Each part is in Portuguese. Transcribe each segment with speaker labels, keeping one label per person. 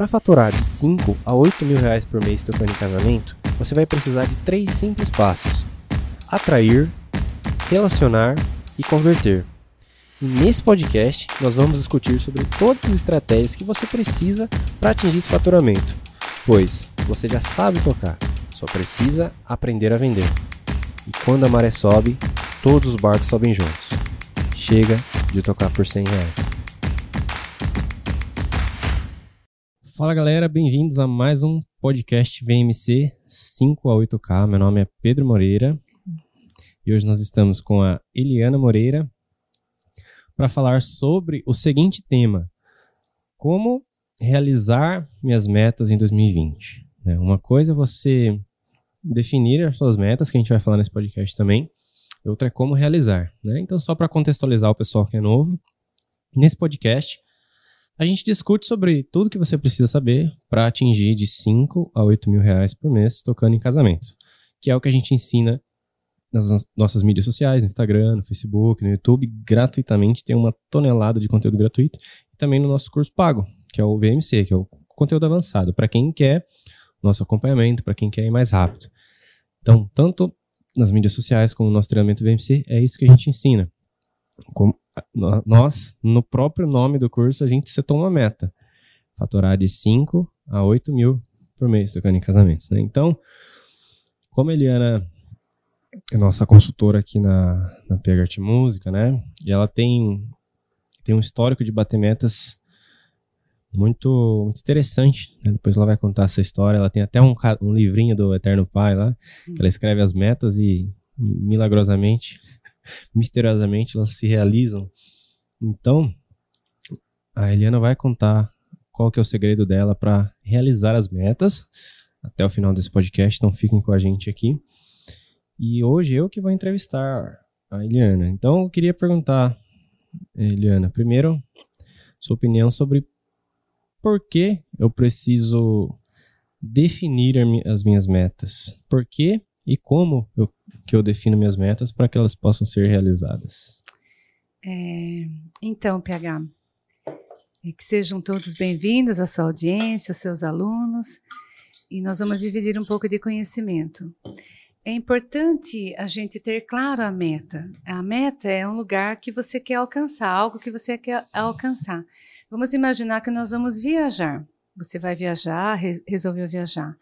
Speaker 1: Para faturar de 5 a 8 mil reais por mês tocando em casamento, você vai precisar de três simples passos: atrair, relacionar e converter. E nesse podcast, nós vamos discutir sobre todas as estratégias que você precisa para atingir esse faturamento, pois você já sabe tocar, só precisa aprender a vender. E quando a maré sobe, todos os barcos sobem juntos. Chega de tocar por 100 reais. Fala galera, bem-vindos a mais um podcast VMC 5 a 8K. Meu nome é Pedro Moreira e hoje nós estamos com a Eliana Moreira para falar sobre o seguinte tema: como realizar minhas metas em 2020. Né? Uma coisa é você definir as suas metas, que a gente vai falar nesse podcast também, outra é como realizar. Né? Então, só para contextualizar o pessoal que é novo, nesse podcast a gente discute sobre tudo que você precisa saber para atingir de 5 a 8 mil reais por mês tocando em casamento, que é o que a gente ensina nas nossas mídias sociais, no Instagram, no Facebook, no YouTube, gratuitamente, tem uma tonelada de conteúdo gratuito, e também no nosso curso pago, que é o VMC, que é o conteúdo avançado, para quem quer nosso acompanhamento, para quem quer ir mais rápido. Então, tanto nas mídias sociais como no nosso treinamento VMC, é isso que a gente ensina. Como, nós, no próprio nome do curso, a gente setou uma meta. Faturar de 5 a 8 mil por mês tocando em casamentos. Né? Então, como a Eliana é nossa consultora aqui na, na PH Art Música, né? E ela tem, tem um histórico de bater metas muito, muito interessante. Né? Depois ela vai contar essa história. Ela tem até um, um livrinho do Eterno Pai lá, ela escreve as metas e milagrosamente misteriosamente elas se realizam. Então, a Eliana vai contar qual que é o segredo dela para realizar as metas até o final desse podcast, então fiquem com a gente aqui. E hoje eu que vou entrevistar a Eliana. Então eu queria perguntar, Eliana, primeiro, sua opinião sobre por que eu preciso definir as minhas metas. Por que e como eu que eu defino minhas metas para que elas possam ser realizadas?
Speaker 2: É, então, PH, é que sejam todos bem-vindos à sua audiência, aos seus alunos, e nós vamos dividir um pouco de conhecimento. É importante a gente ter claro a meta. A meta é um lugar que você quer alcançar, algo que você quer alcançar. Vamos imaginar que nós vamos viajar. Você vai viajar, re resolveu viajar.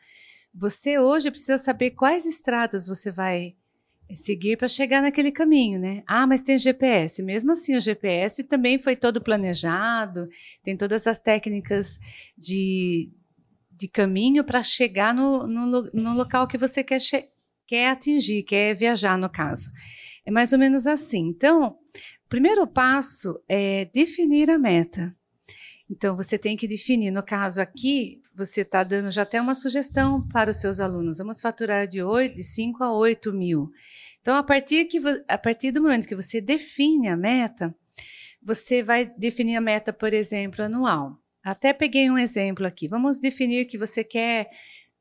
Speaker 2: Você hoje precisa saber quais estradas você vai seguir para chegar naquele caminho, né? Ah, mas tem GPS. Mesmo assim, o GPS também foi todo planejado, tem todas as técnicas de, de caminho para chegar no, no, no, local que você quer, quer atingir, quer viajar, no caso. É mais ou menos assim. Então, o primeiro passo é definir a meta. Então, você tem que definir. No caso aqui, você está dando já até uma sugestão para os seus alunos. Vamos faturar de, 8, de 5 a 8 mil. Então, a partir, que, a partir do momento que você define a meta, você vai definir a meta, por exemplo, anual. Até peguei um exemplo aqui. Vamos definir que você quer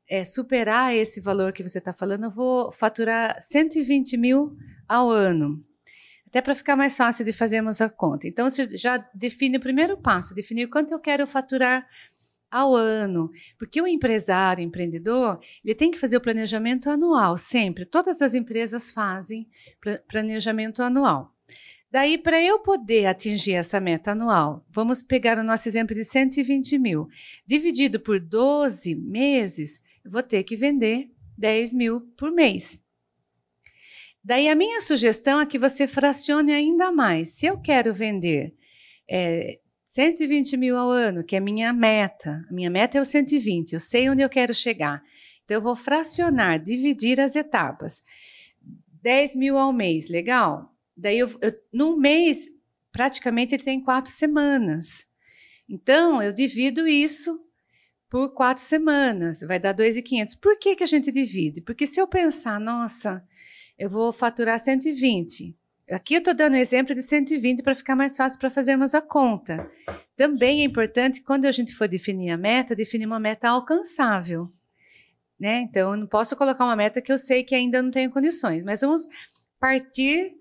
Speaker 2: é, superar esse valor que você está falando. Eu vou faturar 120 mil ao ano. Até para ficar mais fácil de fazermos a conta. Então, você já define o primeiro passo, definir quanto eu quero faturar ao ano, porque o empresário, o empreendedor, ele tem que fazer o planejamento anual, sempre. Todas as empresas fazem planejamento anual. Daí, para eu poder atingir essa meta anual, vamos pegar o nosso exemplo de 120 mil. Dividido por 12 meses, vou ter que vender 10 mil por mês. Daí, a minha sugestão é que você fracione ainda mais. Se eu quero vender é, 120 mil ao ano, que é minha meta. Minha meta é o 120, eu sei onde eu quero chegar. Então, eu vou fracionar, dividir as etapas. 10 mil ao mês, legal? Daí, eu, eu, no mês, praticamente ele tem quatro semanas. Então, eu divido isso por quatro semanas, vai dar 2.500. Por que, que a gente divide? Porque se eu pensar, nossa, eu vou faturar 120, Aqui eu estou dando um exemplo de 120 para ficar mais fácil para fazermos a conta. Também é importante, quando a gente for definir a meta, definir uma meta alcançável. Né? Então, eu não posso colocar uma meta que eu sei que ainda não tenho condições, mas vamos partir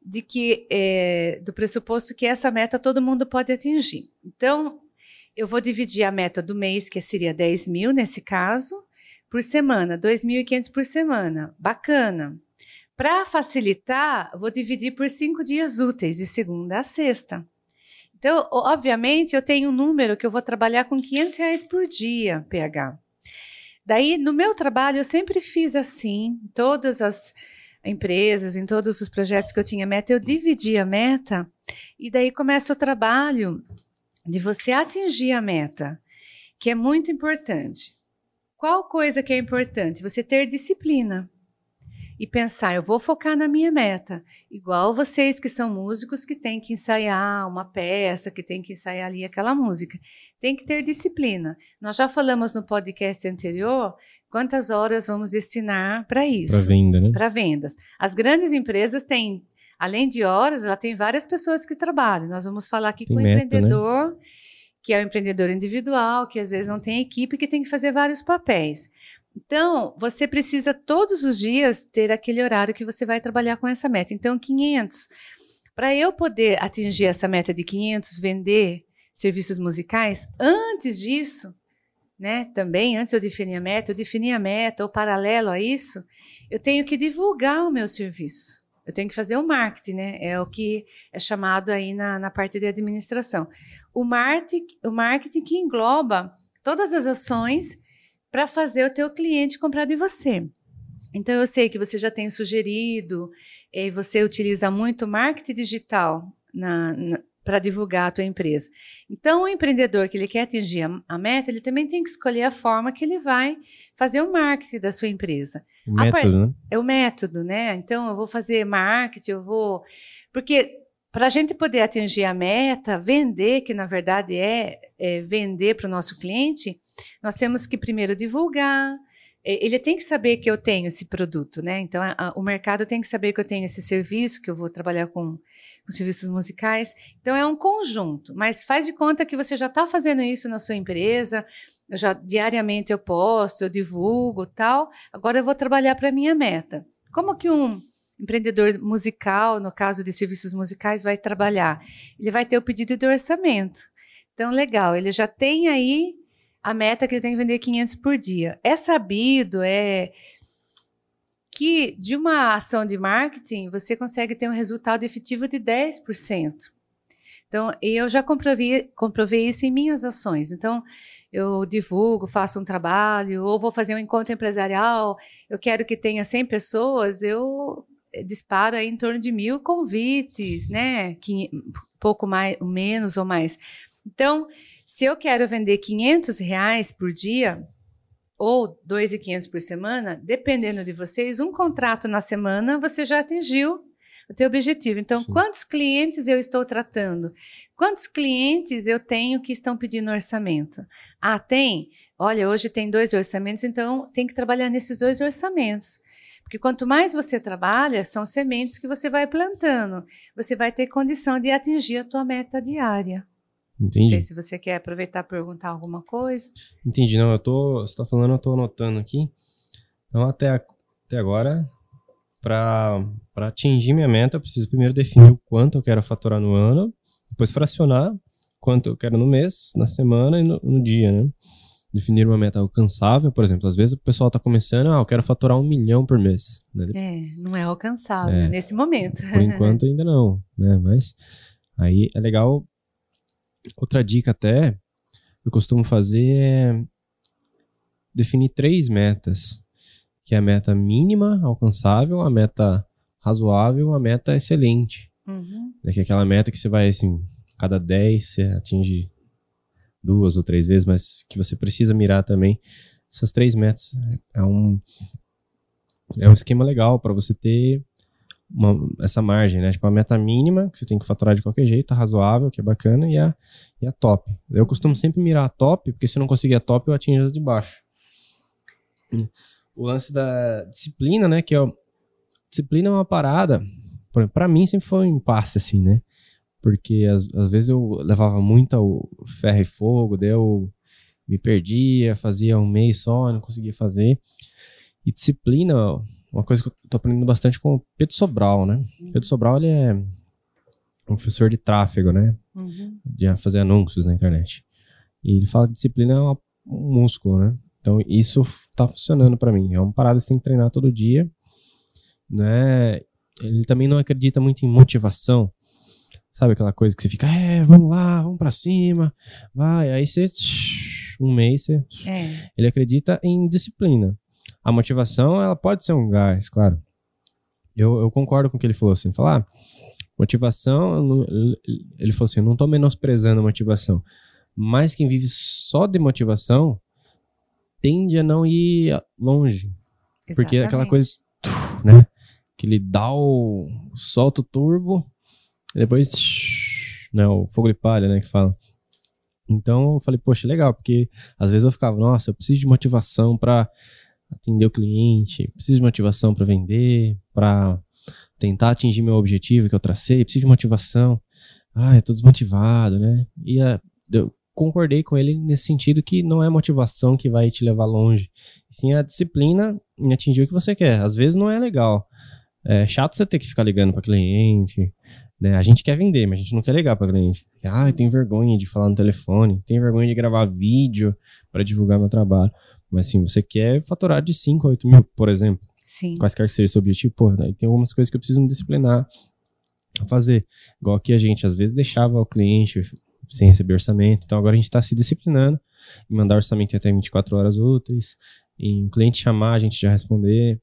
Speaker 2: de que é, do pressuposto que essa meta todo mundo pode atingir. Então, eu vou dividir a meta do mês, que seria 10 mil nesse caso, por semana, 2.500 por semana. Bacana. Para facilitar, vou dividir por cinco dias úteis, de segunda a sexta. Então, obviamente, eu tenho um número que eu vou trabalhar com 500 reais por dia, PH. Daí, no meu trabalho, eu sempre fiz assim, todas as empresas, em todos os projetos que eu tinha meta, eu dividi a meta e daí começa o trabalho de você atingir a meta, que é muito importante. Qual coisa que é importante? Você ter disciplina e pensar, eu vou focar na minha meta. Igual vocês que são músicos que têm que ensaiar uma peça, que tem que ensaiar ali aquela música. Tem que ter disciplina. Nós já falamos no podcast anterior quantas horas vamos destinar para isso.
Speaker 1: Para venda, né?
Speaker 2: Para vendas. As grandes empresas têm, além de horas, ela tem várias pessoas que trabalham. Nós vamos falar aqui tem com o meta, né? empreendedor. Né? que é o empreendedor individual, que às vezes não tem equipe, que tem que fazer vários papéis. Então, você precisa todos os dias ter aquele horário que você vai trabalhar com essa meta. Então, 500. Para eu poder atingir essa meta de 500, vender serviços musicais, antes disso, né, também, antes eu definir a meta, eu defini a meta, ou paralelo a isso, eu tenho que divulgar o meu serviço. Eu tenho que fazer o marketing, né? É o que é chamado aí na, na parte de administração. O marketing, o marketing que engloba todas as ações para fazer o teu cliente comprar de você. Então eu sei que você já tem sugerido, e você utiliza muito marketing digital para divulgar a tua empresa. Então, o empreendedor que ele quer atingir a, a, meta, ele também tem que escolher a forma que ele vai fazer o marketing da sua empresa.
Speaker 1: O método, né?
Speaker 2: É o método, né? Então, eu vou fazer marketing, eu vou... Porque para a gente poder atingir a meta, vender, que na verdade é, é vender para o nosso cliente, nós temos que primeiro divulgar. Ele tem que saber que eu tenho esse produto, né? Então, a, a, o mercado tem que saber que eu tenho esse serviço, que eu vou trabalhar com, com serviços musicais. Então, é um conjunto. Mas faz de conta que você já está fazendo isso na sua empresa. Eu já diariamente eu posto, eu divulgo, tal. Agora eu vou trabalhar para minha meta. Como que um empreendedor musical, no caso de serviços musicais, vai trabalhar? Ele vai ter o pedido de orçamento. Então, legal, ele já tem aí a meta que ele tem que vender 500 por dia. É sabido, é que de uma ação de marketing você consegue ter um resultado efetivo de 10%. Então, eu já comprovei, comprovei isso em minhas ações. Então, eu divulgo, faço um trabalho, ou vou fazer um encontro empresarial, eu quero que tenha 100 pessoas, eu dispara em torno de mil convites, né? Que, pouco mais, menos ou mais. Então, se eu quero vender 500 reais por dia ou 2.500 por semana, dependendo de vocês, um contrato na semana você já atingiu o teu objetivo. Então, Sim. quantos clientes eu estou tratando? Quantos clientes eu tenho que estão pedindo orçamento? Ah, tem? Olha, hoje tem dois orçamentos, então tem que trabalhar nesses dois orçamentos. Porque quanto mais você trabalha, são sementes que você vai plantando. Você vai ter condição de atingir a tua meta diária.
Speaker 1: Entendi.
Speaker 2: Não sei se você quer aproveitar e perguntar alguma coisa.
Speaker 1: Entendi. Não, eu tô. Você está falando, eu estou anotando aqui. Então, até, até agora, para atingir minha meta, eu preciso primeiro definir o quanto eu quero faturar no ano, depois fracionar quanto eu quero no mês, na semana e no, no dia, né? Definir uma meta alcançável, por exemplo. Às vezes o pessoal está começando, ah, eu quero faturar um milhão por mês.
Speaker 2: Né? É, não é alcançável é, nesse momento.
Speaker 1: Por enquanto ainda não, né? Mas aí é legal. Outra dica até, eu costumo fazer é definir três metas, que é a meta mínima alcançável, a meta razoável, a meta excelente. Uhum. É que é aquela meta que você vai assim, cada 10 você atinge duas ou três vezes, mas que você precisa mirar também essas três metas. É um, é um esquema legal para você ter uma, essa margem, né? Tipo, a meta mínima, que você tem que faturar de qualquer jeito, a razoável, que é bacana, e a, e a top. Eu costumo sempre mirar a top, porque se eu não conseguir a top, eu atingo as de baixo. O lance da disciplina, né? Que é disciplina é uma parada, para mim sempre foi um impasse, assim, né? Porque às, vezes eu levava muito ao ferro e fogo, daí eu me perdia, fazia um mês só, não conseguia fazer. E disciplina, uma coisa que eu tô aprendendo bastante com o Pedro Sobral, né? Uhum. Pedro Sobral, ele é um professor de tráfego, né? Uhum. De fazer anúncios na internet. E ele fala que disciplina é uma, um músculo, né? Então isso tá funcionando para mim. É uma parada que você tem que treinar todo dia, né? Ele também não acredita muito em motivação. Sabe aquela coisa que você fica, é, vamos lá, vamos para cima, vai. Aí você, um mês, você. É. Ele acredita em disciplina. A motivação, ela pode ser um gás, claro. Eu, eu concordo com o que ele falou assim. Falar, ah, motivação, ele falou assim, eu não tô menosprezando a motivação. Mas quem vive só de motivação tende a não ir longe. Exatamente. Porque é aquela coisa, né? Que ele dá o. solta o turbo, depois. Né, o fogo de palha, né? Que fala. Então eu falei, poxa, legal, porque às vezes eu ficava, nossa, eu preciso de motivação para atender o cliente, preciso de motivação para vender, para tentar atingir meu objetivo que eu tracei, preciso de motivação. Ah, eu tô desmotivado, né? E a, eu concordei com ele nesse sentido que não é motivação que vai te levar longe, sim a disciplina em atingir o que você quer. Às vezes não é legal. É chato você ter que ficar ligando para cliente, né? A gente quer vender, mas a gente não quer ligar para cliente. Ah, eu tenho vergonha de falar no telefone, tenho vergonha de gravar vídeo para divulgar meu trabalho. Mas assim, você quer faturar de 5 a 8 mil, por exemplo.
Speaker 2: Sim.
Speaker 1: Quaisquer que seja o seu objetivo, pô, né? tem algumas coisas que eu preciso me disciplinar a fazer. Igual que a gente às vezes deixava o cliente sem receber orçamento. Então agora a gente está se disciplinando em mandar orçamento até 24 horas úteis, em o cliente chamar, a gente já responder.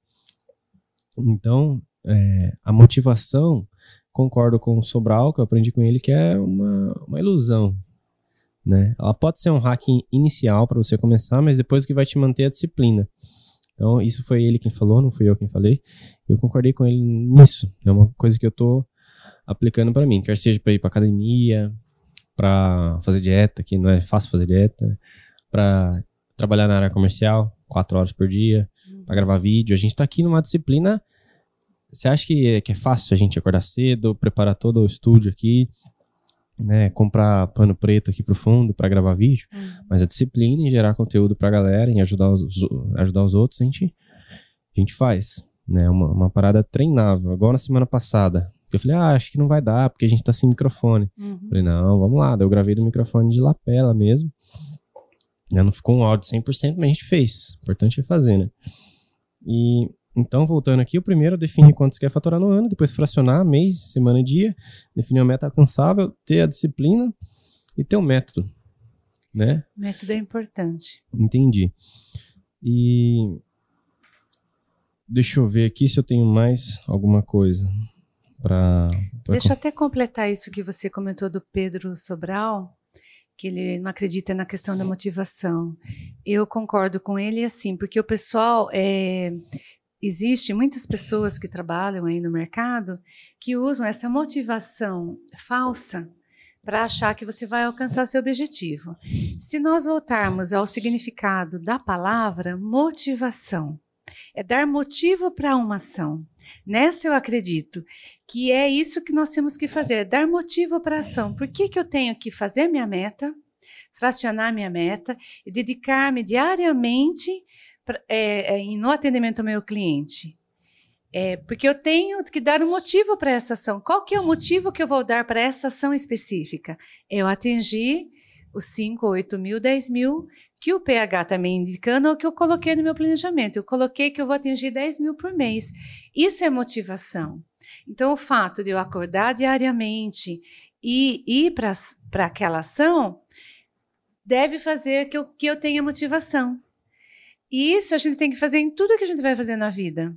Speaker 1: Então, é, a motivação, concordo com o Sobral, que eu aprendi com ele, que é uma, uma ilusão. Né? Ela pode ser um hacking inicial para você começar, mas depois que vai te manter a disciplina. Então, isso foi ele quem falou, não fui eu quem falei. Eu concordei com ele nisso. É uma coisa que eu estou aplicando para mim, quer seja para ir para academia, para fazer dieta, que não é fácil fazer dieta, para trabalhar na área comercial, quatro horas por dia, para gravar vídeo. A gente está aqui numa disciplina. Você acha que é, que é fácil a gente acordar cedo, preparar todo o estúdio aqui, né, comprar pano preto aqui pro fundo para gravar vídeo, uhum. mas a disciplina em gerar conteúdo para a galera, em ajudar os, ajudar os outros, a gente, a gente faz, né, uma, uma parada treinável. Agora na semana passada, eu falei, ah, acho que não vai dar, porque a gente tá sem microfone. Uhum. Falei, não, vamos lá. Daí eu gravei do microfone de lapela mesmo. Não ficou um áudio 100%, mas a gente fez. O importante é fazer, né? E então, voltando aqui, o primeiro define quanto você quer faturar no ano, depois fracionar mês, semana e dia, definir uma meta alcançável, ter a disciplina e ter o um método, né?
Speaker 2: Método é importante.
Speaker 1: Entendi. E deixa eu ver aqui se eu tenho mais alguma coisa para.
Speaker 2: Deixa eu até completar isso que você comentou do Pedro Sobral, que ele não acredita na questão da motivação. Eu concordo com ele assim, porque o pessoal é, existe muitas pessoas que trabalham aí no mercado que usam essa motivação falsa para achar que você vai alcançar seu objetivo. Se nós voltarmos ao significado da palavra motivação, é dar motivo para uma ação. Nessa eu acredito que é isso que nós temos que fazer, dar motivo para a ação. Por que, que eu tenho que fazer minha meta, fracionar minha meta e dedicar-me diariamente é, é, no atendimento ao meu cliente? É, porque eu tenho que dar um motivo para essa ação. Qual que é o motivo que eu vou dar para essa ação específica? Eu atingir os 5, 8 mil, 10 mil que o PH está me indicando ou que eu coloquei no meu planejamento. Eu coloquei que eu vou atingir 10 mil por mês. Isso é motivação. Então, o fato de eu acordar diariamente e ir para aquela ação deve fazer que eu, que eu tenha motivação. E isso a gente tem que fazer em tudo que a gente vai fazer na vida.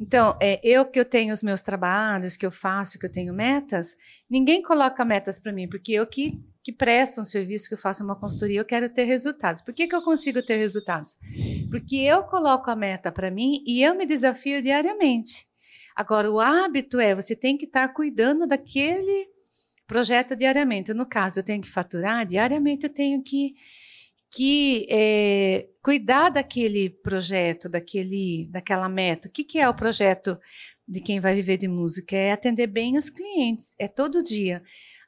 Speaker 2: Então, é, eu que eu tenho os meus trabalhos, que eu faço, que eu tenho metas, ninguém coloca metas para mim, porque eu que que presta um serviço, que eu faço uma consultoria, eu quero ter resultados. Por que, que eu consigo ter resultados? Porque eu coloco a meta para mim e eu me desafio diariamente. Agora, o hábito é você tem que estar cuidando daquele projeto diariamente. No caso, eu tenho que faturar diariamente, eu tenho que, que é, cuidar daquele projeto, daquele, daquela meta. O que, que é o projeto de quem vai viver de música? É atender bem os clientes, é todo dia.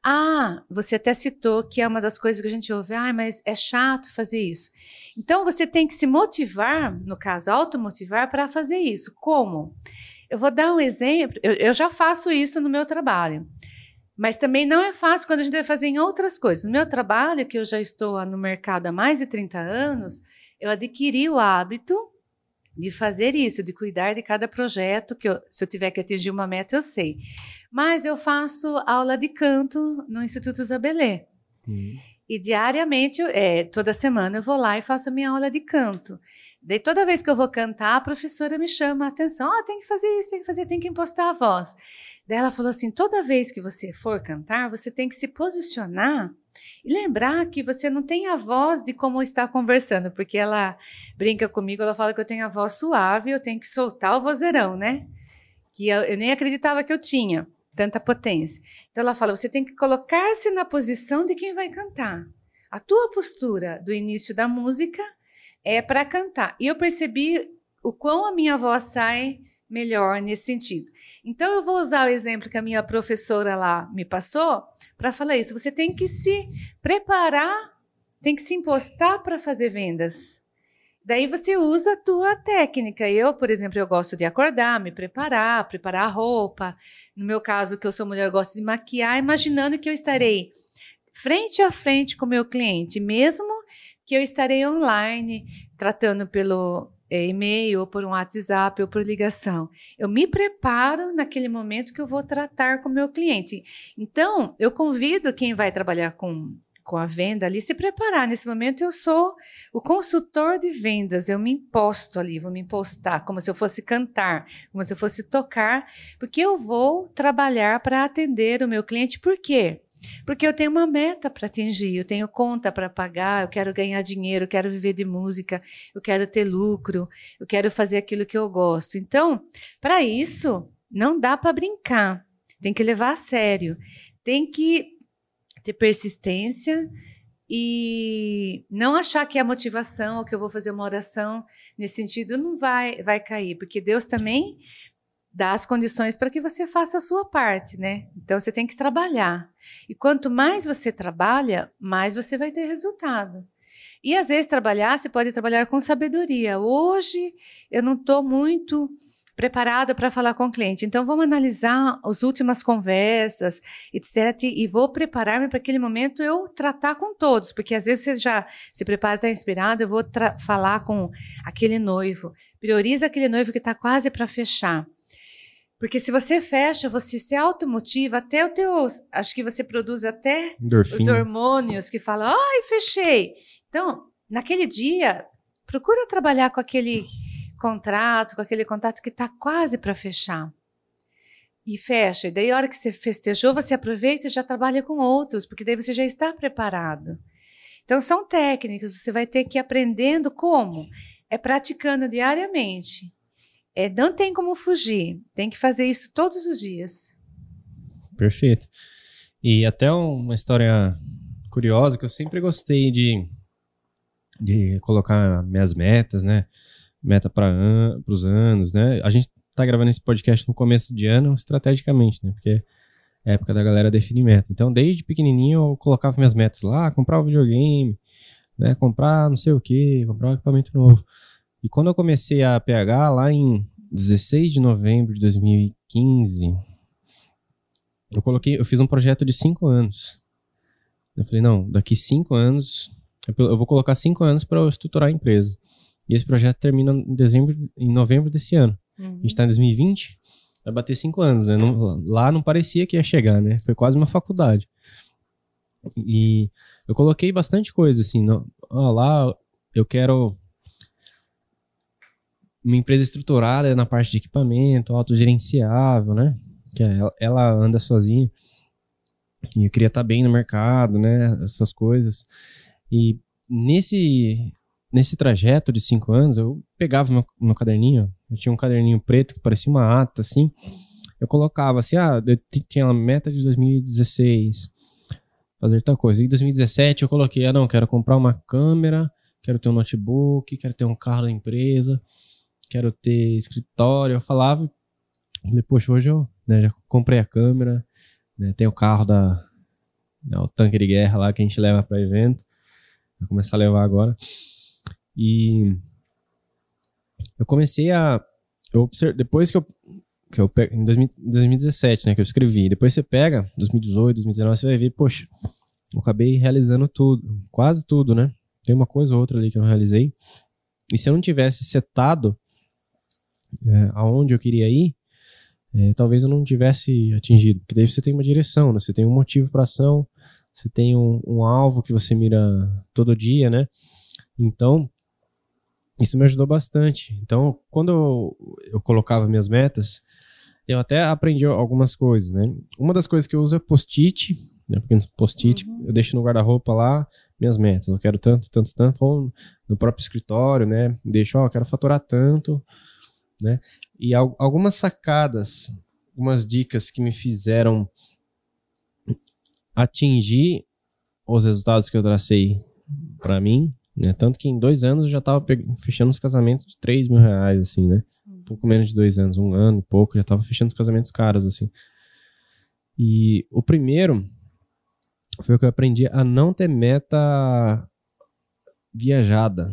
Speaker 2: Ah, você até citou que é uma das coisas que a gente ouve, ah, mas é chato fazer isso. Então você tem que se motivar, no caso, automotivar para fazer isso. Como? Eu vou dar um exemplo, eu, eu já faço isso no meu trabalho. Mas também não é fácil quando a gente vai fazer em outras coisas. No meu trabalho, que eu já estou no mercado há mais de 30 anos, eu adquiri o hábito de fazer isso, de cuidar de cada projeto, que eu, se eu tiver que atingir uma meta, eu sei. Mas eu faço aula de canto no Instituto Isabelê. Uhum. E diariamente, é, toda semana, eu vou lá e faço a minha aula de canto. Daí, toda vez que eu vou cantar, a professora me chama a atenção. Oh, tem que fazer isso, tem que fazer, tem que impostar a voz. Daí ela falou assim: toda vez que você for cantar, você tem que se posicionar e lembrar que você não tem a voz de como está conversando, porque ela brinca comigo, ela fala que eu tenho a voz suave, eu tenho que soltar o vozeirão, né? Que eu, eu nem acreditava que eu tinha tanta potência. Então ela fala: você tem que colocar-se na posição de quem vai cantar. A tua postura do início da música é para cantar. E eu percebi o quão a minha voz sai melhor nesse sentido. Então eu vou usar o exemplo que a minha professora lá me passou para falar isso. Você tem que se preparar, tem que se impostar para fazer vendas. Daí você usa a tua técnica. Eu, por exemplo, eu gosto de acordar, me preparar, preparar a roupa. No meu caso, que eu sou mulher, eu gosto de maquiar, imaginando que eu estarei frente a frente com o meu cliente, mesmo que eu estarei online, tratando pelo e-mail, ou por um WhatsApp, ou por ligação. Eu me preparo naquele momento que eu vou tratar com o meu cliente. Então, eu convido quem vai trabalhar com, com a venda ali se preparar. Nesse momento, eu sou o consultor de vendas, eu me imposto ali, vou me impostar, como se eu fosse cantar, como se eu fosse tocar, porque eu vou trabalhar para atender o meu cliente. Por quê? Porque eu tenho uma meta para atingir, eu tenho conta para pagar, eu quero ganhar dinheiro, eu quero viver de música, eu quero ter lucro, eu quero fazer aquilo que eu gosto. Então, para isso, não dá para brincar, tem que levar a sério, tem que ter persistência e não achar que a motivação ou que eu vou fazer uma oração nesse sentido não vai vai cair, porque Deus também dá as condições para que você faça a sua parte, né? Então você tem que trabalhar. E quanto mais você trabalha, mais você vai ter resultado. E às vezes trabalhar, você pode trabalhar com sabedoria. Hoje eu não estou muito preparada para falar com o cliente. Então vamos analisar as últimas conversas, etc. E vou preparar-me para aquele momento eu tratar com todos, porque às vezes você já se prepara, está inspirado, eu vou falar com aquele noivo. Prioriza aquele noivo que está quase para fechar. Porque se você fecha, você se automotiva, até o teu. Acho que você produz até Endorfina. os hormônios que falam, ai, fechei. Então, naquele dia, procura trabalhar com aquele contrato, com aquele contato que está quase para fechar. E fecha. E daí, a hora que você festejou, você aproveita e já trabalha com outros, porque daí você já está preparado. Então, são técnicas, você vai ter que ir aprendendo como? É praticando diariamente. É, não tem como fugir. Tem que fazer isso todos os dias.
Speaker 1: Perfeito. E até uma história curiosa que eu sempre gostei de, de colocar minhas metas, né? Meta para an os anos, né? A gente tá gravando esse podcast no começo de ano estrategicamente, né? Porque é época da galera definir meta. Então, desde pequenininho eu colocava minhas metas lá, comprar um videogame, né? Comprar não sei o que, comprar um equipamento novo. E quando eu comecei a PH, lá em 16 de novembro de 2015, eu coloquei, eu fiz um projeto de 5 anos. Eu falei, não, daqui 5 anos, eu vou colocar 5 anos para estruturar a empresa. E esse projeto termina em dezembro, em novembro desse ano. Uhum. A gente está em 2020, vai bater 5 anos, né? Não, lá não parecia que ia chegar, né? Foi quase uma faculdade. E eu coloquei bastante coisa, assim, no, ó, lá eu quero uma empresa estruturada na parte de equipamento, autogerenciável, né? Que é, ela, ela anda sozinha. E eu queria estar bem no mercado, né? Essas coisas. E nesse, nesse trajeto de cinco anos, eu pegava meu, meu caderninho, eu tinha um caderninho preto que parecia uma ata, assim. Eu colocava assim, ah, eu tinha uma meta de 2016, fazer tal coisa. Em 2017 eu coloquei, ah, não, quero comprar uma câmera, quero ter um notebook, quero ter um carro da empresa quero ter escritório. Eu falava, falei, poxa, hoje eu né, já comprei a câmera, né, tem o carro da. Né, o tanque de guerra lá que a gente leva para evento. Vou começar a levar agora. E eu comecei a. Eu observe, depois que eu que eu em 2017, né, que eu escrevi. Depois você pega, 2018, 2019, você vai ver, poxa, eu acabei realizando tudo, quase tudo, né? Tem uma coisa ou outra ali que eu não realizei. E se eu não tivesse setado é, aonde eu queria ir, é, talvez eu não tivesse atingido. Porque daí você tem uma direção, né? Você tem um motivo para ação, você tem um, um alvo que você mira todo dia, né? Então, isso me ajudou bastante. Então, quando eu, eu colocava minhas metas, eu até aprendi algumas coisas, né? Uma das coisas que eu uso é post-it, né? Porque post-it uhum. eu deixo no guarda-roupa lá minhas metas. Eu quero tanto, tanto, tanto, ou no próprio escritório, né? Deixo, ó, eu quero faturar tanto, né? E al algumas sacadas, algumas dicas que me fizeram atingir os resultados que eu tracei para mim, né? Tanto que em dois anos eu já tava fechando os casamentos de 3 mil reais, assim, né? Um pouco menos de dois anos, um ano e pouco, já tava fechando os casamentos caros, assim. E o primeiro foi o que eu aprendi a não ter meta viajada.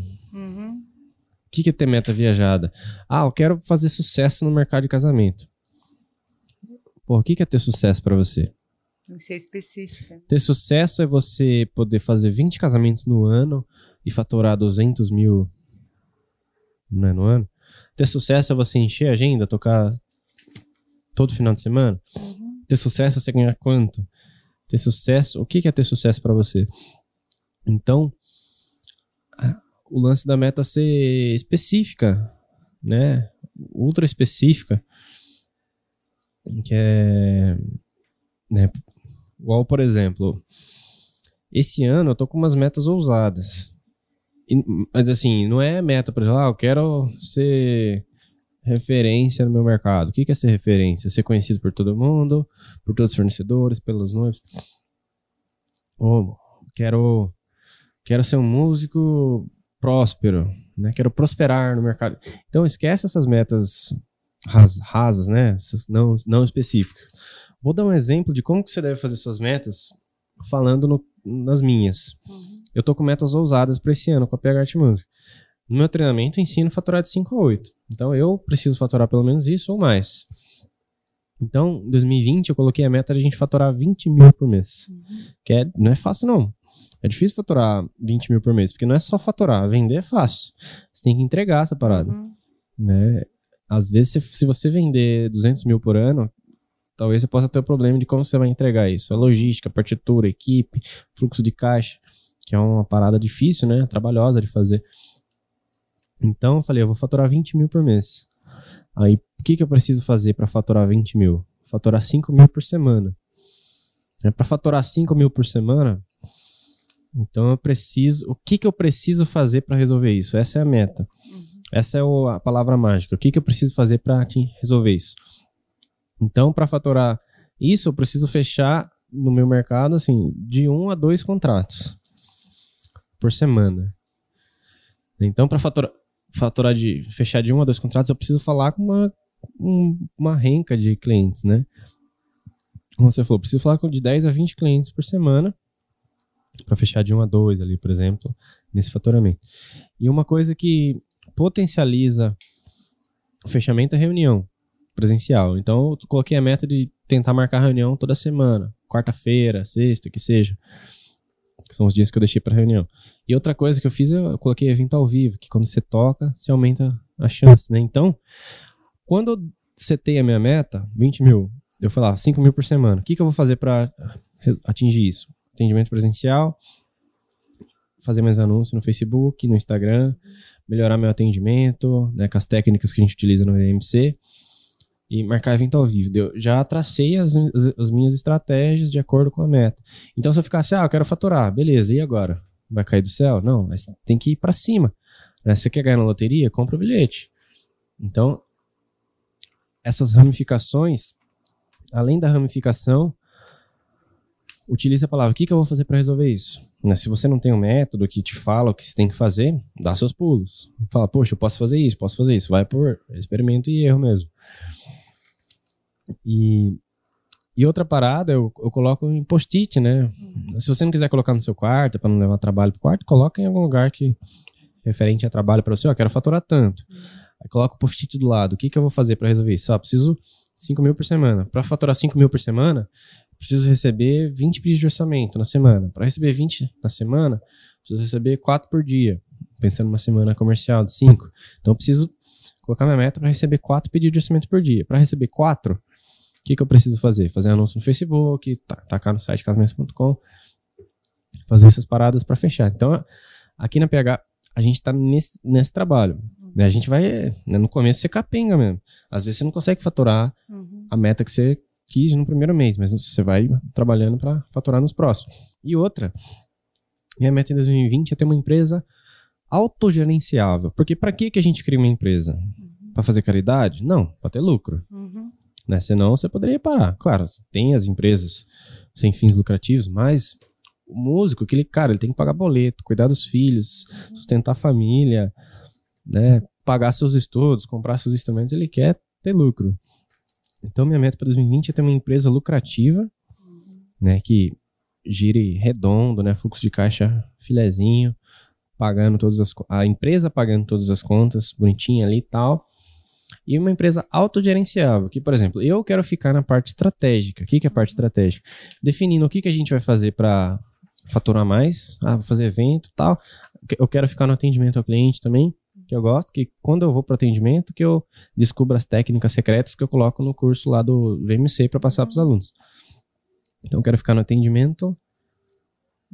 Speaker 1: O que, que é ter meta viajada? Ah, eu quero fazer sucesso no mercado de casamento. Pô, o que, que é ter sucesso para você?
Speaker 2: Tem que ser específica.
Speaker 1: Ter sucesso é você poder fazer 20 casamentos no ano e faturar 200 mil né, no ano. Ter sucesso é você encher a agenda, tocar todo final de semana. Uhum. Ter sucesso é você ganhar quanto? Ter sucesso, o que é ter sucesso para você? Então, o lance da meta ser específica, né? Ultra específica, que é, né? Igual, por exemplo, esse ano eu tô com umas metas ousadas. E, mas assim, não é meta, por exemplo, ah, eu quero ser referência no meu mercado. O que é ser referência? Ser conhecido por todo mundo, por todos os fornecedores, pelos noivos. Ou quero, quero ser um músico próspero, né? Quero prosperar no mercado. Então esquece essas metas ras, rasas, né? Não, não específicas. Vou dar um exemplo de como que você deve fazer suas metas falando no, nas minhas. Uhum. Eu tô com metas ousadas para esse ano com a PH Art Music. No meu treinamento, eu ensino a faturar de 5 a 8. Então, eu preciso faturar pelo menos isso ou mais. Então, em 2020, eu coloquei a meta de a gente faturar 20 mil por mês. Uhum. Que é, não é fácil, não. É difícil faturar 20 mil por mês, porque não é só faturar. Vender é fácil. Você tem que entregar essa parada. Uhum. Né? Às vezes, se, você vender 200 mil por ano, talvez você possa ter o problema de como você vai entregar isso. A logística, a partitura, a equipe, fluxo de caixa, que é uma parada difícil, né? Trabalhosa de fazer. Então eu falei, eu vou faturar 20 mil por mês. Aí, o que, que eu preciso fazer para faturar 20 mil? Faturar 5 mil por semana. É, para faturar 5 mil por semana, então eu preciso. O que, que eu preciso fazer para resolver isso? Essa é a meta. Uhum. Essa é o, a palavra mágica. O que, que eu preciso fazer para resolver isso? Então, para faturar isso, eu preciso fechar no meu mercado assim de um a dois contratos por semana. Então, para faturar, faturar de fechar de um a dois contratos, eu preciso falar com uma, um, uma renca de clientes, né? Como você falou, preciso falar com de 10 a 20 clientes por semana para fechar de um a dois ali, por exemplo, nesse faturamento. E uma coisa que potencializa o fechamento é reunião presencial. Então, eu coloquei a meta de tentar marcar reunião toda semana, quarta-feira, sexta, que seja que são os dias que eu deixei para reunião. E outra coisa que eu fiz, eu coloquei evento ao vivo, que quando você toca, você aumenta a chance, né? Então, quando eu setei a minha meta, 20 mil, eu falei lá, 5 mil por semana. O que, que eu vou fazer para atingir isso? Atendimento presencial, fazer mais anúncios no Facebook, no Instagram, melhorar meu atendimento, né, com as técnicas que a gente utiliza no EMC e marcar evento ao vivo. Eu já tracei as, as, as, minhas estratégias de acordo com a meta. Então, se eu ficasse, ah, eu quero faturar, beleza, e agora? Vai cair do céu? Não, mas tem que ir para cima. Né? Se você quer ganhar na loteria, compra o bilhete. Então, essas ramificações, além da ramificação, utilize a palavra. O que, que eu vou fazer para resolver isso? Né? Se você não tem um método que te fala o que você tem que fazer, dá seus pulos. Fala, poxa, eu posso fazer isso, posso fazer isso. Vai por experimento e erro mesmo. E, e outra parada, eu, eu coloco em post-it, né? Uhum. Se você não quiser colocar no seu quarto, para não levar trabalho pro quarto, coloca em algum lugar que referente a trabalho para você, ó, quero faturar tanto. Uhum. Aí coloca o post-it do lado. O que, que eu vou fazer para resolver isso? Ah, preciso 5 mil por semana. Para faturar 5 mil por semana, preciso receber 20 pedidos de orçamento na semana. Para receber 20 na semana, preciso receber 4 por dia. Pensando numa semana comercial de 5. Então, eu preciso colocar minha meta para receber 4 pedidos de orçamento por dia. Para receber 4, o que, que eu preciso fazer? Fazer anúncio no Facebook, tacar no site casamento.com, fazer essas paradas para fechar. Então, aqui na PH, a gente está nesse, nesse trabalho. Né? A gente vai, né, no começo você capenga mesmo. Às vezes você não consegue faturar uhum. a meta que você quis no primeiro mês, mas você vai trabalhando para faturar nos próximos. E outra, minha meta em 2020 é ter uma empresa autogerenciável. Porque para que, que a gente cria uma empresa? Uhum. Para fazer caridade? Não, para ter lucro. Uhum. Né? Senão você poderia parar. Claro, tem as empresas sem fins lucrativos, mas o músico, aquele cara, ele tem que pagar boleto, cuidar dos filhos, uhum. sustentar a família, né, pagar seus estudos, comprar seus instrumentos, ele quer ter lucro. Então, minha meta para 2020 é ter uma empresa lucrativa, né, que gire redondo, né, fluxo de caixa filezinho, pagando todas as a empresa pagando todas as contas, bonitinha ali e tal. E uma empresa autogerenciável, que, por exemplo, eu quero ficar na parte estratégica. O que, que é a parte estratégica? Definindo o que, que a gente vai fazer para faturar mais, ah, vou fazer evento tal. Eu quero ficar no atendimento ao cliente também que eu gosto, que quando eu vou para atendimento, que eu descubro as técnicas secretas que eu coloco no curso lá do VMC para passar para os alunos. Então, eu quero ficar no atendimento,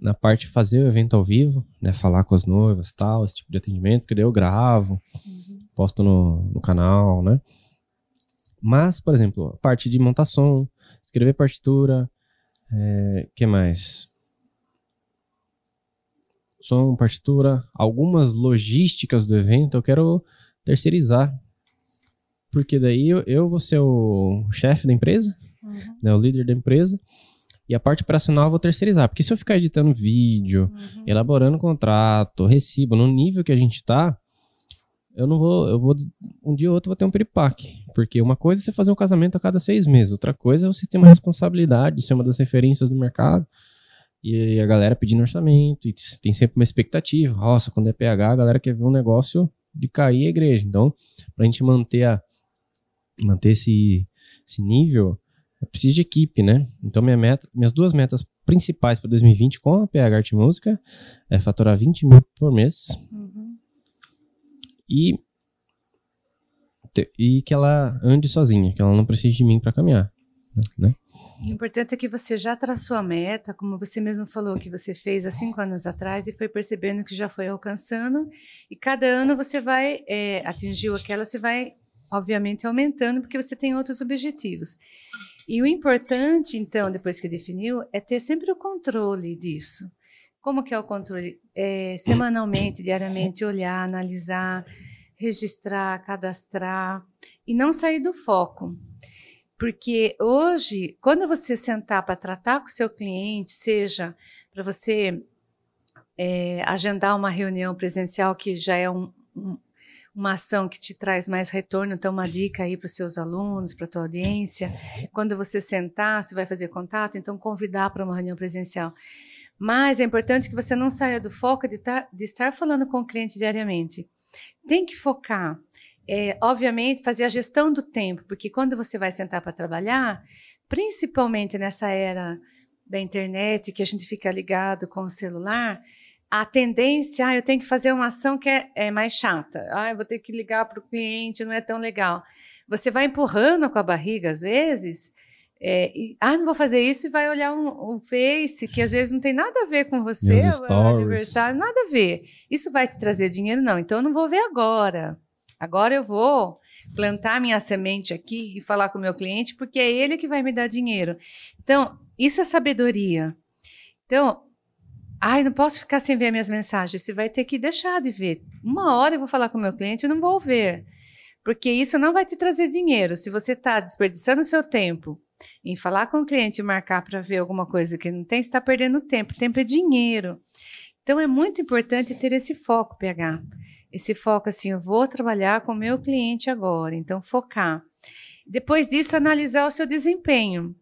Speaker 1: na parte de fazer o evento ao vivo, né, falar com as noivas, tal, esse tipo de atendimento, que daí eu gravo, uhum. posto no, no canal, né? Mas, por exemplo, a parte de montar som, escrever partitura, é, que mais? Som, partitura, algumas logísticas do evento eu quero terceirizar. Porque daí eu, eu vou ser o chefe da empresa, uhum. né, o líder da empresa, e a parte operacional eu vou terceirizar. Porque se eu ficar editando vídeo, uhum. elaborando contrato, recibo, no nível que a gente tá, eu não vou, eu vou, um dia ou outro vou ter um peripaque. Porque uma coisa é você fazer um casamento a cada seis meses, outra coisa é você ter uma responsabilidade, ser uma das referências do mercado. E a galera pedindo orçamento, e tem sempre uma expectativa. Nossa, quando é PH, a galera quer ver um negócio de cair a igreja. Então, pra gente manter, a, manter esse, esse nível, é preciso de equipe, né? Então, minha meta, minhas duas metas principais para 2020 com a PH Arte Música é faturar 20 mil por mês uhum. e, e que ela ande sozinha, que ela não precise de mim para caminhar, né?
Speaker 2: O importante é que você já traçou a meta, como você mesmo falou que você fez há cinco anos atrás e foi percebendo que já foi alcançando. E cada ano você vai é, atingiu aquela, você vai obviamente aumentando porque você tem outros objetivos. E o importante, então, depois que definiu, é ter sempre o controle disso. Como que é o controle? É, semanalmente, diariamente, olhar, analisar, registrar, cadastrar e não sair do foco. Porque hoje, quando você sentar para tratar com o seu cliente, seja para você é, agendar uma reunião presencial, que já é um, um, uma ação que te traz mais retorno, então uma dica aí para os seus alunos, para a tua audiência. Quando você sentar, você vai fazer contato, então convidar para uma reunião presencial. Mas é importante que você não saia do foco de, tar, de estar falando com o cliente diariamente. Tem que focar é, obviamente, fazer a gestão do tempo, porque quando você vai sentar para trabalhar, principalmente nessa era da internet, que a gente fica ligado com o celular, a tendência, ah, eu tenho que fazer uma ação que é, é mais chata, ah, eu vou ter que ligar para o cliente, não é tão legal. Você vai empurrando com a barriga, às vezes, é, e, ah, não vou fazer isso, e vai olhar um, um, Face que às vezes não tem nada a ver com você, o aniversário, nada a ver. Isso vai te trazer dinheiro? Não, então eu não vou ver agora. Agora eu vou plantar minha semente aqui e falar com o meu cliente, porque é ele que vai me dar dinheiro. Então, isso é sabedoria. Então, ai, não posso ficar sem ver minhas mensagens. Você vai ter que deixar de ver. Uma hora eu vou falar com o meu cliente e não vou ver. Porque isso não vai te trazer dinheiro. Se você está desperdiçando seu tempo em falar com o cliente e marcar para ver alguma coisa que não tem, está perdendo tempo. Tempo é dinheiro. Então é muito importante ter esse foco, PH esse foco assim, eu vou trabalhar com o meu cliente agora, então focar. Depois disso, analisar o seu desempenho.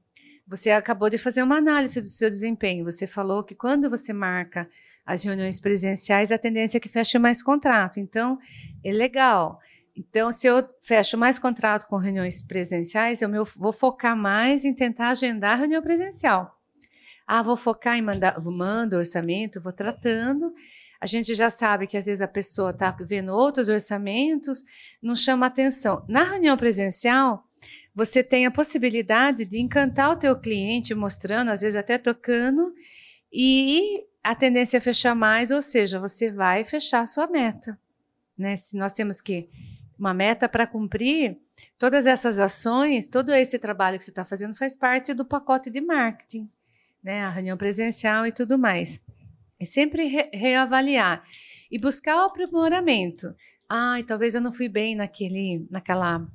Speaker 2: Você acabou de fazer uma análise do seu desempenho. Você falou que quando você marca as reuniões presenciais, a tendência é que feche mais contrato. Então, é legal. Então, se eu fecho mais contrato com reuniões presenciais, eu vou focar mais em tentar agendar reunião presencial. Ah, vou focar em mandar, mando orçamento, vou tratando. A gente já sabe que às vezes a pessoa está vendo outros orçamentos, não chama atenção. Na reunião presencial, você tem a possibilidade de encantar o teu cliente, mostrando, às vezes até tocando, e a tendência é fechar mais, ou seja, você vai fechar a sua meta. Né? Se nós temos que uma meta para cumprir, todas essas ações, todo esse trabalho que você está fazendo faz parte do pacote de marketing, né? A reunião presencial e tudo mais. E sempre re reavaliar e buscar o aprimoramento. Ai, talvez eu não fui bem naquele, naquela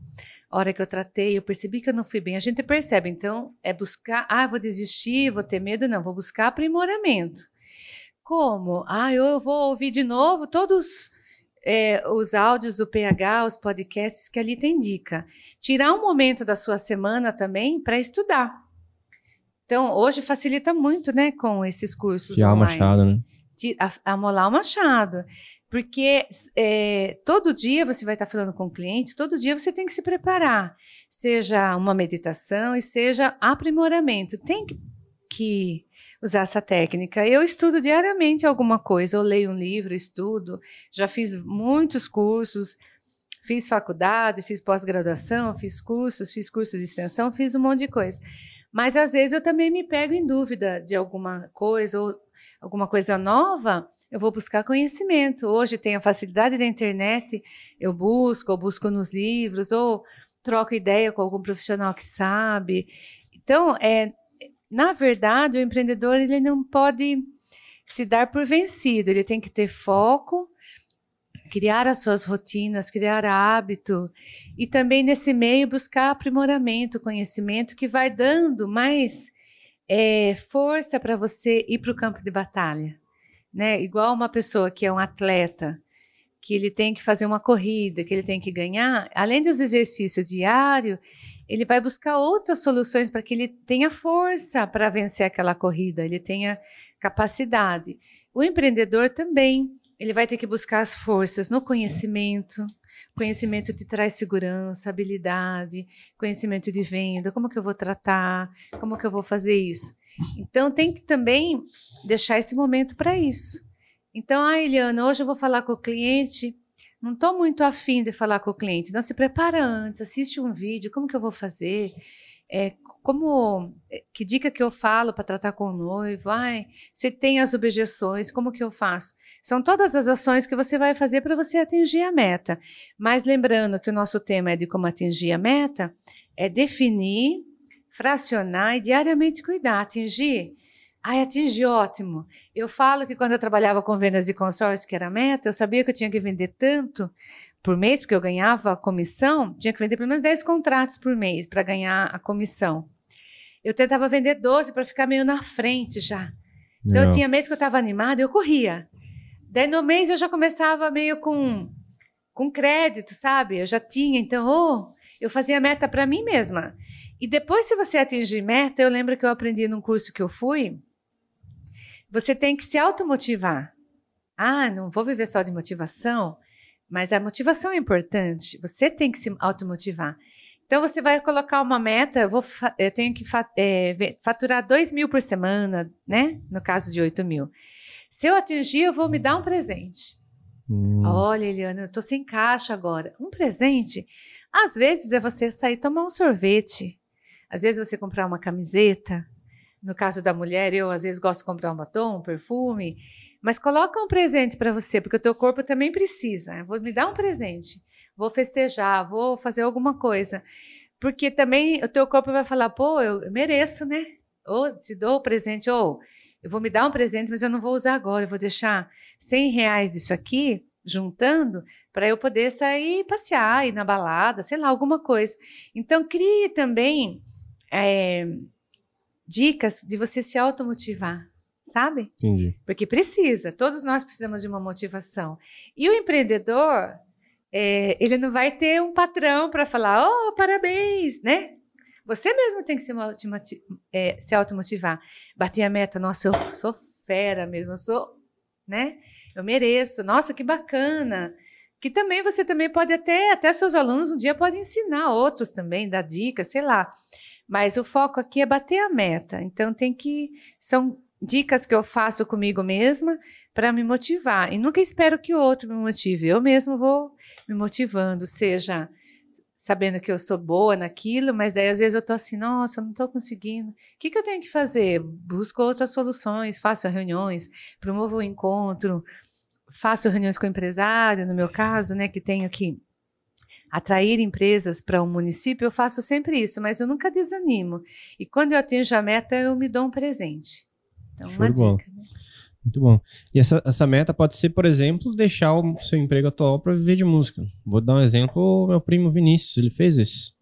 Speaker 2: hora que eu tratei, eu percebi que eu não fui bem. A gente percebe, então, é buscar, ah, vou desistir, vou ter medo, não, vou buscar aprimoramento. Como? Ah, eu vou ouvir de novo todos é, os áudios do PH, os podcasts que ali tem dica. Tirar um momento da sua semana também para estudar. Então, hoje facilita muito, né, com esses cursos
Speaker 1: Fiar online. machado, né?
Speaker 2: Amolar o machado. Porque é, todo dia você vai estar falando com o cliente, todo dia você tem que se preparar. Seja uma meditação e seja aprimoramento. Tem que, que usar essa técnica. Eu estudo diariamente alguma coisa, eu leio um livro, estudo, já fiz muitos cursos, fiz faculdade, fiz pós-graduação, fiz cursos, fiz cursos de extensão, fiz um monte de coisa. Mas às vezes eu também me pego em dúvida de alguma coisa ou alguma coisa nova, eu vou buscar conhecimento. Hoje tem a facilidade da internet, eu busco, ou busco nos livros, ou troco ideia com algum profissional que sabe. Então, é, na verdade, o empreendedor ele não pode se dar por vencido, ele tem que ter foco, criar as suas rotinas, criar hábito e também nesse meio buscar aprimoramento, conhecimento que vai dando mais é, força para você ir para o campo de batalha, né? Igual uma pessoa que é um atleta, que ele tem que fazer uma corrida, que ele tem que ganhar, além dos exercícios diários, ele vai buscar outras soluções para que ele tenha força para vencer aquela corrida, ele tenha capacidade. O empreendedor também, ele vai ter que buscar as forças no conhecimento. Conhecimento te traz segurança, habilidade, conhecimento de venda, como que eu vou tratar, como que eu vou fazer isso. Então tem que também deixar esse momento para isso. Então, ah, Eliana, hoje eu vou falar com o cliente não estou muito afim de falar com o cliente. Não se prepara antes, assiste um vídeo, como que eu vou fazer? É, como é, que dica que eu falo para tratar com o noivo? Ai, se tem as objeções, como que eu faço? São todas as ações que você vai fazer para você atingir a meta. Mas lembrando que o nosso tema é de como atingir a meta, é definir, fracionar e diariamente cuidar. Atingir Ai, atingi, ótimo. Eu falo que quando eu trabalhava com vendas de consórcio, que era meta, eu sabia que eu tinha que vender tanto por mês, porque eu ganhava comissão, tinha que vender pelo menos 10 contratos por mês para ganhar a comissão. Eu tentava vender 12 para ficar meio na frente já. Então, eu tinha mês que eu estava animada, eu corria. Daí, no mês, eu já começava meio com, com crédito, sabe? Eu já tinha, então, oh, eu fazia meta para mim mesma. E depois, se você atingir meta, eu lembro que eu aprendi num curso que eu fui, você tem que se automotivar. Ah, não vou viver só de motivação, mas a motivação é importante. Você tem que se automotivar. Então você vai colocar uma meta, eu, vou, eu tenho que é, faturar 2 mil por semana, né? No caso de 8 mil. Se eu atingir, eu vou me dar um presente. Hum. Olha, Eliana, eu tô sem caixa agora. Um presente, às vezes é você sair tomar um sorvete. Às vezes você comprar uma camiseta. No caso da mulher, eu às vezes gosto de comprar um batom, um perfume, mas coloca um presente para você, porque o teu corpo também precisa. Vou me dar um presente, vou festejar, vou fazer alguma coisa, porque também o teu corpo vai falar, pô, eu mereço, né? Ou te dou o presente, ou eu vou me dar um presente, mas eu não vou usar agora, eu vou deixar 100 reais disso aqui juntando para eu poder sair passear, ir na balada, sei lá, alguma coisa. Então crie também é, dicas de você se automotivar, sabe?
Speaker 1: Entendi.
Speaker 2: Porque precisa, todos nós precisamos de uma motivação. E o empreendedor, é, ele não vai ter um patrão para falar, oh, parabéns, né? Você mesmo tem que se, é, se automotivar. Bater a meta, nossa, eu sou fera mesmo, eu sou, né? Eu mereço, nossa, que bacana. que também você também pode até, até seus alunos um dia podem ensinar outros também, dar dicas, sei lá. Mas o foco aqui é bater a meta. Então tem que são dicas que eu faço comigo mesma para me motivar. E nunca espero que o outro me motive. Eu mesmo vou me motivando, seja sabendo que eu sou boa naquilo, mas daí às vezes eu tô assim, nossa, eu não tô conseguindo. O que, que eu tenho que fazer? Busco outras soluções, faço reuniões, promovo o encontro, faço reuniões com o empresário, no meu caso, né, que tenho que atrair empresas para um município, eu faço sempre isso, mas eu nunca desanimo. E quando eu atinjo a meta, eu me dou um presente. Então, Show uma dica. Né?
Speaker 1: Muito bom. E essa, essa meta pode ser, por exemplo, deixar o seu emprego atual para viver de música. Vou dar um exemplo, meu primo Vinícius, ele fez isso.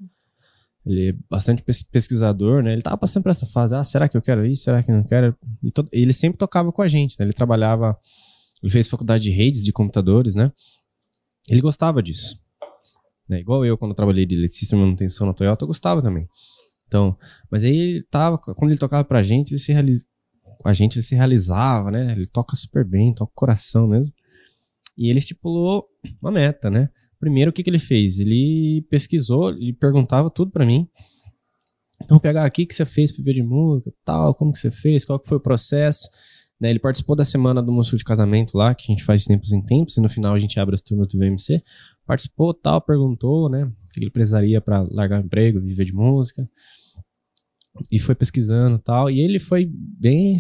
Speaker 1: Ele é bastante pesquisador, né? Ele tava passando por essa fase, ah, será que eu quero isso? Será que não quero? E ele sempre tocava com a gente, né? Ele trabalhava, ele fez faculdade de redes de computadores, né? Ele gostava disso. Né? Igual eu, quando eu trabalhei de eletricista e manutenção na Toyota, eu gostava também. Então, mas aí ele tava, quando ele tocava pra gente, ele se realizava com a gente ele se realizava, né? Ele toca super bem, toca o coração mesmo. E ele estipulou uma meta, né? Primeiro, o que, que ele fez? Ele pesquisou, ele perguntava tudo para mim. Então, pegar aqui que você fez para de música, tal, como que você fez, qual que foi o processo. Né? Ele participou da semana do músico de casamento lá, que a gente faz de tempos em tempos, e no final a gente abre as turmas do VMC. Participou, tal, perguntou, né? O que ele precisaria para largar o emprego, viver de música e foi pesquisando tal. E ele foi bem.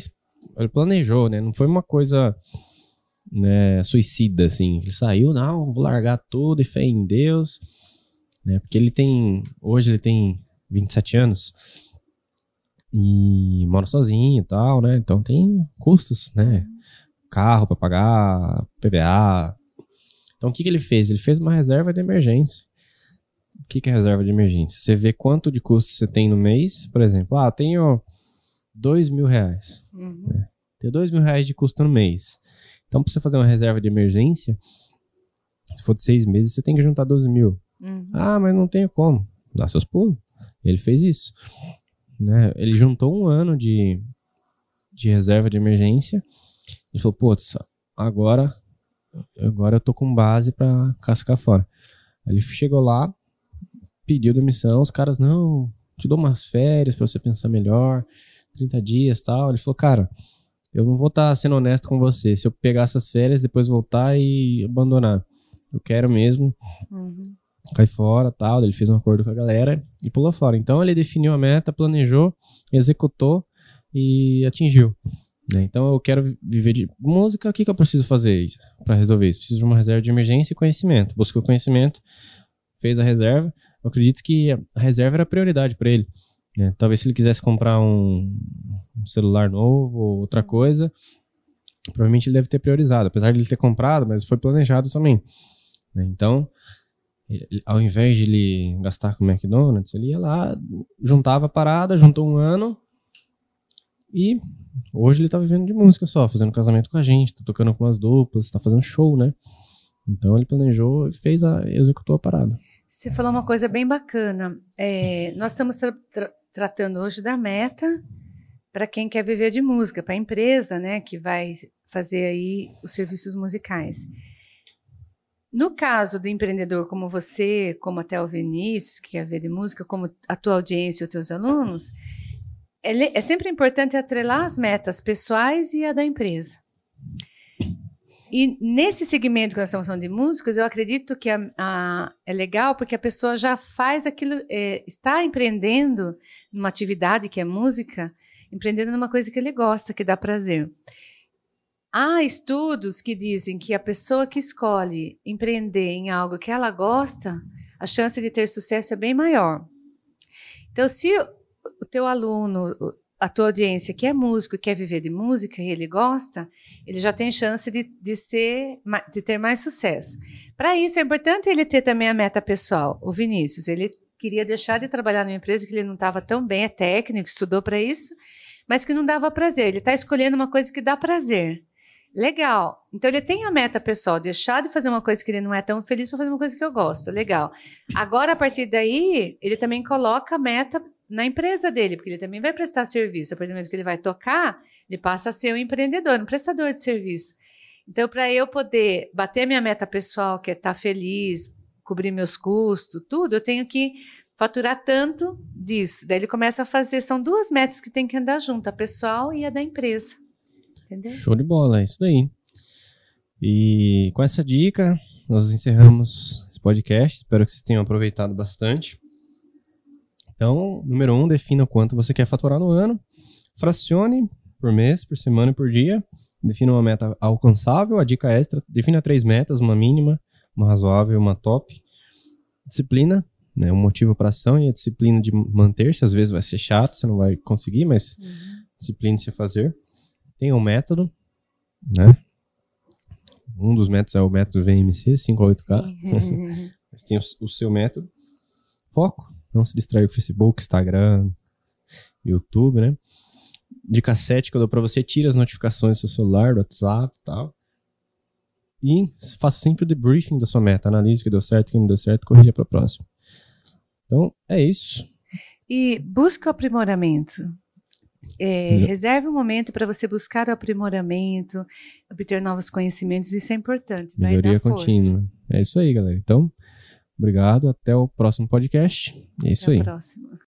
Speaker 1: Ele planejou, né? Não foi uma coisa né, suicida, assim. Ele saiu, não, vou largar tudo e fé em Deus. Né? Porque ele tem. Hoje ele tem 27 anos. E mora sozinho e tal, né? Então tem custos, né? Carro para pagar, PVA. Então o que, que ele fez? Ele fez uma reserva de emergência o que, que é reserva de emergência? Você vê quanto de custo você tem no mês, por exemplo, ah, tenho dois mil reais. Uhum. Né? Tenho dois mil reais de custo no mês. Então, para você fazer uma reserva de emergência, se for de seis meses, você tem que juntar 12 mil. Uhum. Ah, mas não tenho como. Dá seus pulos. Ele fez isso. Né? Ele juntou um ano de, de reserva de emergência e falou, putz, agora, agora eu tô com base para cascar fora. Ele chegou lá, pediu demissão, os caras, não, te dou umas férias para você pensar melhor, 30 dias tal. Ele falou, cara, eu não vou estar tá sendo honesto com você. Se eu pegar essas férias, depois voltar e abandonar. Eu quero mesmo. Uhum. Cai fora tal. Ele fez um acordo com a galera e pulou fora. Então ele definiu a meta, planejou, executou e atingiu. Né? Então eu quero viver de música. O que, que eu preciso fazer para resolver isso? Preciso de uma reserva de emergência e conhecimento. Buscou conhecimento, fez a reserva eu acredito que a reserva era prioridade para ele. Né? Talvez se ele quisesse comprar um, um, celular novo ou outra coisa, provavelmente ele deve ter priorizado, apesar de ele ter comprado, mas foi planejado também. Né? Então, ele, ao invés de ele gastar com o McDonald's, ele ia lá, juntava a parada, juntou um ano e hoje ele tá vivendo de música só, fazendo casamento com a gente, tá tocando com as duplas, tá fazendo show, né? Então ele planejou e fez a, executou a parada.
Speaker 2: Você falou uma coisa bem bacana. É, nós estamos tra tra tratando hoje da meta para quem quer viver de música, para a empresa, né, que vai fazer aí os serviços musicais. No caso do empreendedor como você, como até o Vinícius, que quer ver de música, como a tua audiência e os teus alunos, é, é sempre importante atrelar as metas pessoais e a da empresa. E nesse segmento que nós estamos falando de músicos, eu acredito que a, a, é legal porque a pessoa já faz aquilo, é, está empreendendo numa atividade que é música, empreendendo numa coisa que ele gosta, que dá prazer. Há estudos que dizem que a pessoa que escolhe empreender em algo que ela gosta, a chance de ter sucesso é bem maior. Então, se o teu aluno a tua audiência que é músico quer viver de música e ele gosta, ele já tem chance de, de, ser, de ter mais sucesso. Para isso, é importante ele ter também a meta pessoal. O Vinícius, ele queria deixar de trabalhar numa empresa que ele não estava tão bem, é técnico, estudou para isso, mas que não dava prazer. Ele está escolhendo uma coisa que dá prazer. Legal. Então ele tem a meta pessoal, deixar de fazer uma coisa que ele não é tão feliz para fazer uma coisa que eu gosto. Legal. Agora, a partir daí, ele também coloca a meta na empresa dele, porque ele também vai prestar serviço. A partir do momento que ele vai tocar, ele passa a ser um empreendedor, um prestador de serviço. Então, para eu poder bater minha meta pessoal, que é estar tá feliz, cobrir meus custos, tudo, eu tenho que faturar tanto disso. Daí ele começa a fazer, são duas metas que tem que andar junto, a pessoal e a da empresa. Entendeu?
Speaker 1: Show de bola, é isso daí. E com essa dica, nós encerramos esse podcast. Espero que vocês tenham aproveitado bastante. Então, número um, defina o quanto você quer faturar no ano. Fracione por mês, por semana e por dia. Defina uma meta alcançável. A dica extra, defina três metas, uma mínima, uma razoável uma top. Disciplina, né, um motivo para ação e a disciplina de manter-se. Às vezes vai ser chato, você não vai conseguir, mas uhum. discipline-se a fazer. Tem um método, né? Um dos métodos é o método VMC, 5 a 8K. mas tem o, o seu método. Foco, não se distrair com Facebook, Instagram, YouTube, né? Dica 7 que eu dou pra você, tira as notificações do seu celular, do WhatsApp e tal. E faça sempre o debriefing da sua meta. Analise o que deu certo, o que não deu certo, corrija para próxima. Então, é isso.
Speaker 2: E busque o aprimoramento. É, reserve um momento para você buscar o aprimoramento, obter novos conhecimentos, isso é importante.
Speaker 1: Melhoria contínua. É isso aí, galera. Então, obrigado, até o próximo podcast. É isso
Speaker 2: até
Speaker 1: aí.
Speaker 2: Até a próxima.